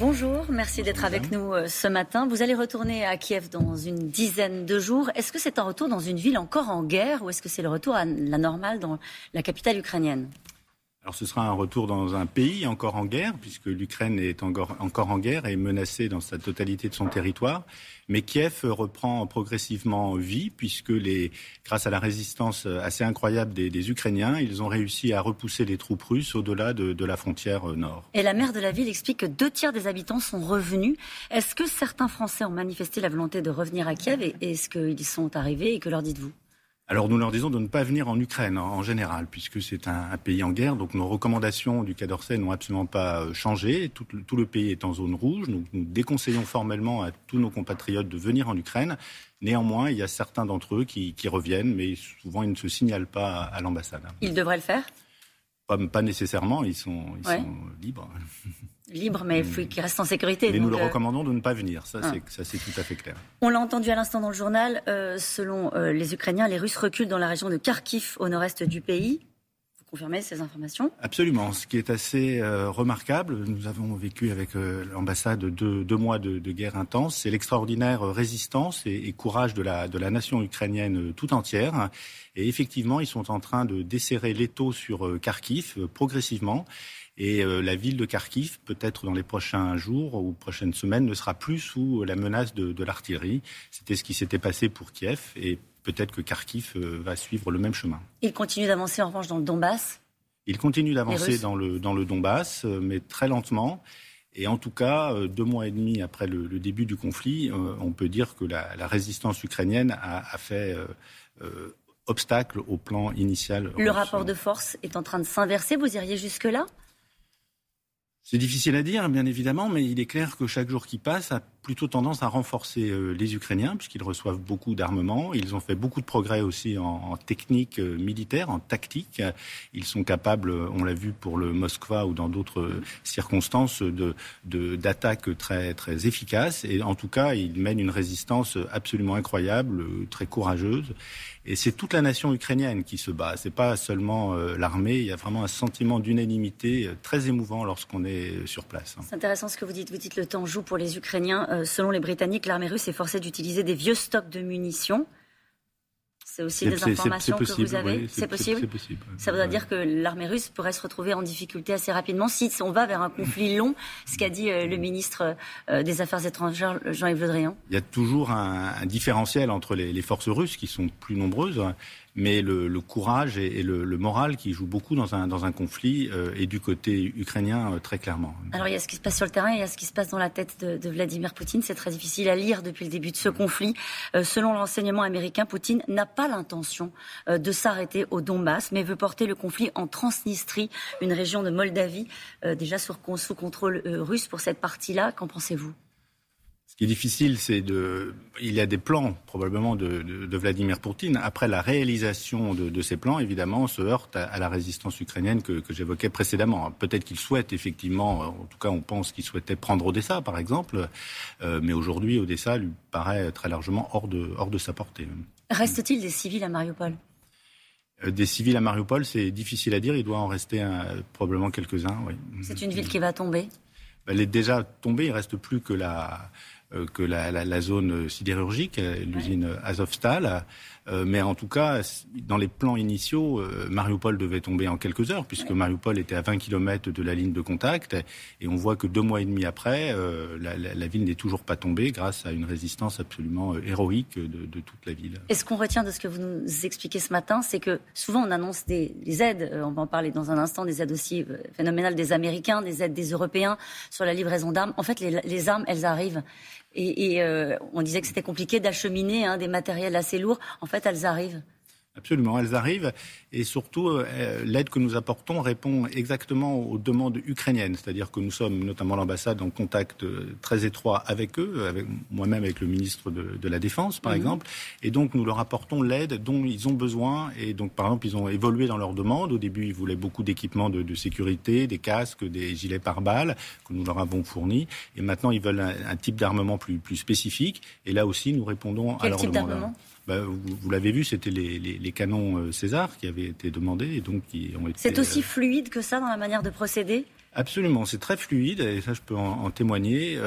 Bonjour, merci d'être avec nous euh, ce matin. Vous allez retourner à Kiev dans une dizaine de jours. Est-ce que c'est un retour dans une ville encore en guerre ou est-ce que c'est le retour à la normale dans la capitale ukrainienne? Alors ce sera un retour dans un pays encore en guerre, puisque l'Ukraine est encore, en guerre et menacée dans sa totalité de son territoire. Mais Kiev reprend progressivement vie, puisque grâce à la résistance assez incroyable des, Ukrainiens, ils ont réussi à repousser les troupes russes au-delà de, la frontière nord. Et la maire de la ville explique que deux tiers des habitants sont revenus. Est-ce que certains Français ont manifesté la volonté de revenir à Kiev et est-ce qu'ils sont arrivés et que leur dites-vous? Alors nous leur disons de ne pas venir en Ukraine en, général, puisque c'est un, pays en guerre. Donc nos recommandations du Quai d'Orsay n'ont absolument pas euh, changé. Tout, le pays est en zone rouge. Nous, nous, déconseillons formellement à tous nos compatriotes de venir en Ukraine. Néanmoins, il y a certains d'entre eux qui, reviennent, mais souvent ils ne se signalent pas à, l'ambassade. Ils devraient le faire? Pas, nécessairement, ils sont, ils sont libres. libre, mais il faut qu'il reste en sécurité. Mais nous le euh, recommandons de ne pas venir, ça ah. c'est tout à fait clair. On l'a entendu à l'instant dans le journal, euh, selon euh, les Ukrainiens, les Russes reculent dans la région de Kharkiv, au nord-est du pays. Vous confirmez ces informations? Absolument, ce qui est assez remarquable, nous avons vécu avec l'ambassade deux, mois de, guerre intense, c'est l'extraordinaire résistance et, courage de la, de la nation ukrainienne tout entière. Et effectivement, ils sont en train de desserrer l'étau sur Kharkiv progressivement. Et euh, la ville de Kharkiv, peut-être dans les prochains jours ou prochaines semaines, ne sera plus sous la menace de, l'artillerie. C'était ce qui s'était passé pour Kiev et peut-être que Kharkiv euh, va suivre le même chemin. Il continue d'avancer en revanche dans le Donbass? Il continue d'avancer dans le, dans le Donbass, euh, mais très lentement. Et en tout cas, deux mois et demi après le, début du conflit, on peut dire que la, résistance ukrainienne a, fait obstacle au plan initial. Le rapport de force est en train de s'inverser. Vous iriez jusque-là? C'est difficile à dire, bien évidemment, mais il est clair que chaque jour qui passe plutôt tendance à renforcer euh, les Ukrainiens, puisqu'ils reçoivent beaucoup d'armements. Ils ont fait beaucoup de progrès aussi en, technique euh, militaire, en tactique. Ils sont capables, on l'a vu pour le Moskva ou dans d'autres circonstances, de d'attaques très très efficaces. Et en tout cas, ils mènent une résistance absolument incroyable, très courageuse. Et c'est toute la nation ukrainienne qui se bat. C'est pas seulement euh, l'armée. Il y a vraiment un sentiment d'unanimité très émouvant lorsqu'on est sur place. C'est intéressant ce que vous dites. Vous dites le temps joue pour les Ukrainiens. Euh, selon les Britanniques, l'armée russe est forcée d'utiliser des vieux stocks de munitions. C'est aussi des informations que vous avez. c'est possible. Ça voudrait dire que l'armée russe pourrait se retrouver en difficulté assez rapidement si on va vers un conflit long, ce qu'a dit euh, le ministre euh, des Affaires étrangères Jean-Yves Le Drian. Il y a toujours un, différentiel entre les, forces russes qui sont plus nombreuses mais le, courage et, le, moral qui jouent beaucoup dans un, dans un conflit euh, et du côté ukrainien euh, très clairement. Alors il y a ce qui se passe sur le terrain, il y a ce qui se passe dans la tête de, Vladimir Poutine. C'est très difficile à lire depuis le début de ce conflit. Euh, selon l'enseignement américain, Poutine n'a pas l'intention de s'arrêter au Donbass, mais veut porter le conflit en Transnistrie, une région de Moldavie déjà sous contrôle russe pour cette partie-là. Qu'en pensez-vous? Qui est difficile, c'est de. Il y a des plans probablement de, de, Vladimir Poutine. Après la réalisation de, de, ces plans, évidemment, on se heurte à, la résistance ukrainienne que, que j'évoquais précédemment. Peut-être qu'il souhaite effectivement, en tout cas, on pense qu'il souhaitait prendre Odessa, par exemple, euh, mais aujourd'hui, Odessa lui paraît très largement hors de, hors de sa portée. Reste-t-il des civils à Mariupol? Euh, des civils à Mariupol, c'est difficile à dire. Il doit en rester probablement quelques-uns. Oui. C'est une ville qui va tomber? Elle est déjà tombée. Il reste plus que la euh, que la, la, zone sidérurgique, euh, l'usine Azovstal. Euh, mais en tout cas, dans les plans initiaux, Mariupol devait tomber en quelques heures, puisque Mariupol était à 20 km de la ligne de contact. Et on voit que deux mois et demi après, la, la, ville n'est toujours pas tombée grâce à une résistance absolument héroïque de, toute la ville. Et ce qu'on retient de ce que vous nous expliquez ce matin, c'est que souvent on annonce des, des, aides, on va en parler dans un instant, des aides aussi phénoménales des Américains, des aides des Européens sur la livraison d'armes. En fait, les armes, elles arrivent. Et, euh, on disait que c'était compliqué d'acheminer hein, des matériels assez lourds. En fait, elles arrivent. Absolument, elles arrivent. Et surtout euh, l'aide que nous apportons répond exactement aux demandes ukrainiennes, c'est-à-dire que nous sommes notamment l'ambassade en contact euh, très étroit avec eux, avec moi-même avec le ministre de, la Défense par mhm. exemple, et donc nous leur apportons l'aide dont ils ont besoin. Et donc par exemple ils ont évolué dans leurs demandes. Au début ils voulaient beaucoup d'équipements de, sécurité, des casques, des gilets pare-balles que nous leur avons fournis. Et maintenant ils veulent un, type d'armement plus, plus spécifique. Et là aussi nous répondons à leurs demandes bah, Vous, l'avez vu, c'était les, canons César qui avaient été demandés et donc qui ont été. C'est aussi fluide que ça dans la manière de procéder? Absolument, c'est très fluide et ça je peux en, témoigner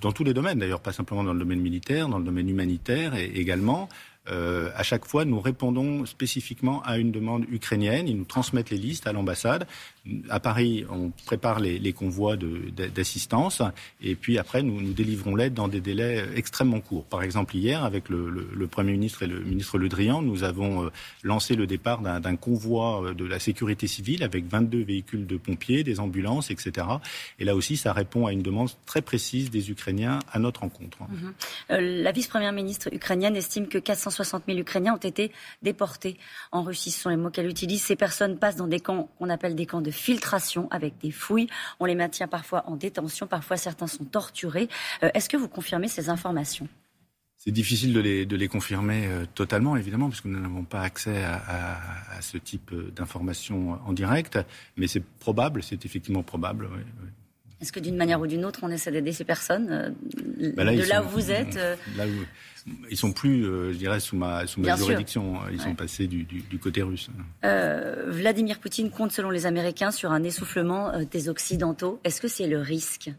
dans tous les domaines d'ailleurs, pas simplement dans le domaine militaire, dans le domaine humanitaire et également. Euh, à chaque fois, nous répondons spécifiquement à une demande ukrainienne. Ils nous transmettent les listes à l'ambassade. À Paris, on prépare les, convois d'assistance et puis après, nous, délivrons l'aide dans des délais extrêmement courts. Par exemple, hier, avec le, Premier ministre et le ministre Le Drian, nous avons euh, lancé le départ d'un convoi euh, de la sécurité civile avec 22 véhicules de pompiers, des ambulances, etc. Et là aussi, ça répond à une demande très précise des Ukrainiens à notre rencontre. Mhm. la vice-première ministre ukrainienne estime que 460 000 Ukrainiens ont été déportés en Russie. Ce sont les mots qu'elle utilise. Ces personnes passent dans des camps qu'on appelle des camps de filtration avec des fouilles. On les maintient parfois en détention, parfois certains sont torturés. Euh, est-ce que vous confirmez ces informations? C'est difficile de les, confirmer euh, totalement, évidemment, parce que nous n'avons pas accès à, ce type euh, d'informations en direct, mais c'est probable, c'est effectivement probable. Est-ce que d'une manière ou d'une autre, on essaie d'aider ces personnes bah de là où vous êtes ils sont plus, euh, je dirais, sous ma, sous ma juridiction. Ils sont passés du, côté russe. Euh, Vladimir Poutine compte, selon les Américains, sur un essoufflement euh, des Occidentaux. Est-ce que c'est le risque?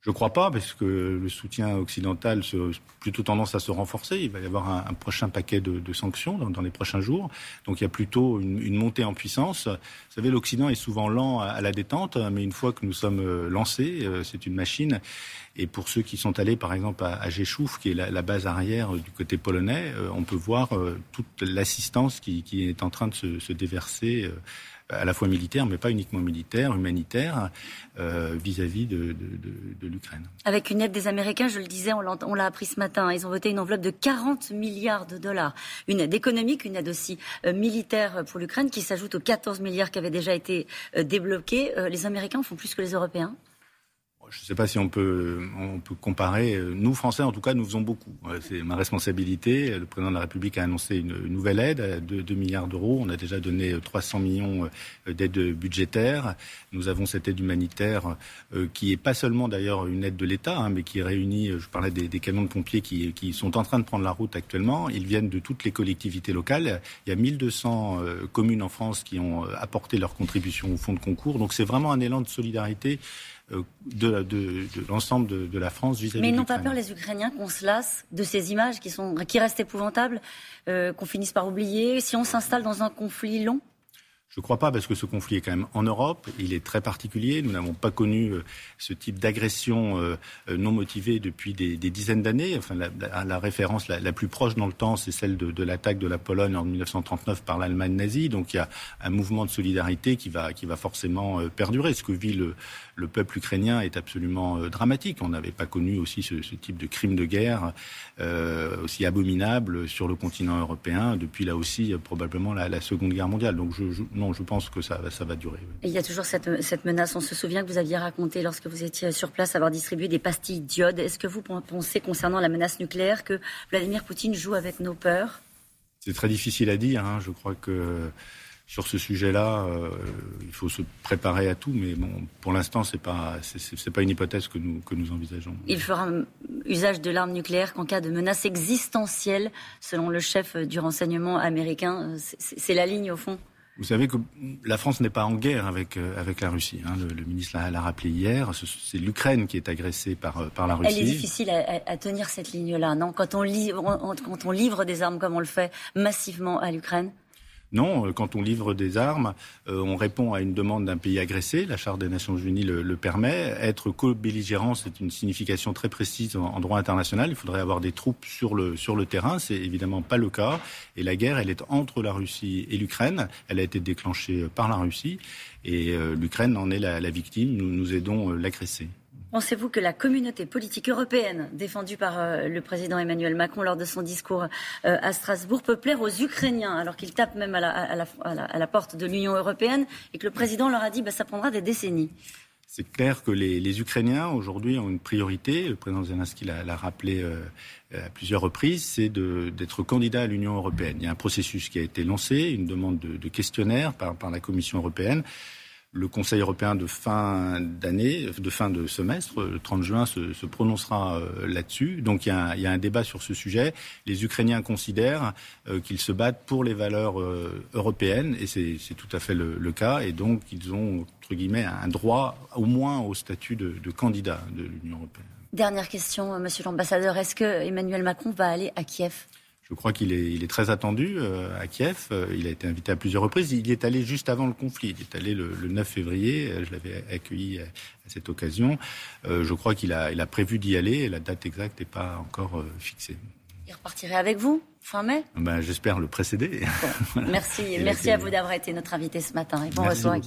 Je ne crois pas, parce que le soutien occidental a plutôt tendance à se renforcer. Il va y avoir un, prochain paquet de, sanctions dans, les prochains jours. Donc il y a plutôt une, montée en puissance. Vous savez, l'Occident est souvent lent à, la détente, mais une fois que nous sommes euh, lancés, euh, c'est une machine. Et pour ceux qui sont allés, par exemple, à, à qui est la, base arrière du côté polonais, euh, on peut voir toute l'assistance qui, est en train de se, se déverser à la fois militaire, mais pas uniquement militaire, humanitaire, euh, vis-à-vis de, l'Ukraine. Avec une aide des Américains, je le disais, on l'a appris ce matin, ils ont voté une enveloppe de 40 milliards de dollars. Une aide économique, une aide aussi euh, militaire pour l'Ukraine, qui s'ajoute aux 14 milliards qui avaient déjà été euh, débloqués. les Américains font plus que les Européens je ne sais pas si on peut, on peut comparer. Nous, Français, en tout cas, nous faisons beaucoup. C'est ma responsabilité. Le président de la République a annoncé une, nouvelle aide de 2 milliards d'euros. On a déjà donné 300 millions euh, d'aides budgétaires. Nous avons cette aide humanitaire euh, qui est pas seulement d'ailleurs une aide de l'État, hein, mais qui réunit, je parlais des, des camions de pompiers qui, sont en train de prendre la route actuellement. Ils viennent de toutes les collectivités locales. Il y a 1200 euh, communes en France qui ont apporté leur contribution au fonds de concours. Donc c'est vraiment un élan de solidarité euh, de, de, l'ensemble de, la France vis-à-vis Mais ils n'ont pas peur, les Ukrainiens, qu'on se lasse de ces images qui, sont, qui restent épouvantables, euh, qu'on finisse par oublier. Si on s'installe dans un conflit long je ne crois pas, parce que ce conflit est quand même en Europe. Il est très particulier. Nous n'avons pas connu euh, ce type d'agression euh, euh, non motivée depuis des, dizaines d'années. Enfin, la, référence la, plus proche dans le temps, c'est celle de, l'attaque de la Pologne en 1939 par l'Allemagne nazie. Donc il y a un mouvement de solidarité qui va, qui va forcément perdurer. Ce que vit le, peuple ukrainien est absolument dramatique. On n'avait pas connu aussi ce, type de crime de guerre aussi abominable sur le continent européen depuis là aussi probablement la, Seconde Guerre mondiale. Donc je, non, je pense que ça, ça va durer. il y a toujours cette, cette, menace. On se souvient que vous aviez raconté, lorsque vous étiez sur place, avoir distribué des pastilles d'iode. Est-ce que vous pensez, concernant la menace nucléaire, que Vladimir Poutine joue avec nos peurs? C'est très difficile à dire. Hein. Je crois que sur ce sujet-là, euh, il faut se préparer à tout, mais bon, pour l'instant, c'est pas c'est, pas une hypothèse que nous que nous envisageons. Il fera usage de l'arme nucléaire qu'en cas de menace existentielle, selon le chef du renseignement américain. c'est la ligne au fond. Vous savez que la France n'est pas en guerre avec, euh, avec la Russie. Hein. Le, ministre l'a rappelé hier. C'est l'Ukraine qui est agressée par, euh, par la Russie. Elle est difficile à, tenir cette ligne-là, non? Quand on, quand on livre des armes comme on le fait massivement à l'Ukraine non, euh, quand on livre des armes, euh, on répond à une demande d'un pays agressé. La Charte des Nations Unies le, permet. Être co-belligérant, c'est une signification très précise en, droit international. Il faudrait avoir des troupes sur le, sur le terrain. C'est évidemment pas le cas. Et la guerre, elle est entre la Russie et l'Ukraine. Elle a été déclenchée par la Russie. Et euh, l'Ukraine en est la, victime. Nous, nous aidons l'agressé. Pensez-vous que la communauté politique européenne, défendue par euh, le président Emmanuel Macron lors de son discours euh, à Strasbourg, peut plaire aux Ukrainiens, alors qu'il tape même à la, porte de l'Union européenne et que le président leur a dit que bah, ça prendra des décennies? C'est clair que les, Ukrainiens, aujourd'hui, ont une priorité. Le président Zelensky l'a rappelé euh, à plusieurs reprises, c'est d'être candidat à l'Union européenne. Il y a un processus qui a été lancé, une demande de, questionnaire par, la Commission européenne. Le Conseil européen de fin d'année, de fin de semestre, le 30 juin, se, prononcera euh, là-dessus. Donc il y, a un, débat sur ce sujet. Les Ukrainiens considèrent euh, qu'ils se battent pour les valeurs euh, européennes, et c'est tout à fait le, cas. Et donc ils ont, entre guillemets, un droit au moins au statut de, de candidat de l'Union européenne. Dernière question, Monsieur l'ambassadeur. Est-ce que Emmanuel Macron va aller à Kiev? Je crois qu'il est, il est très attendu euh, à Kiev. Euh, il a été invité à plusieurs reprises. Il y est allé juste avant le conflit. Il est allé le, 9 février. Euh, je l'avais accueilli à, cette occasion. je crois qu'il a, il a prévu d'y aller et la date exacte n'est pas encore fixée. Il repartirait avec vous fin mai? Ben, J'espère le précéder. merci merci à vous d'avoir été notre invité ce matin et bon retour à Kiev.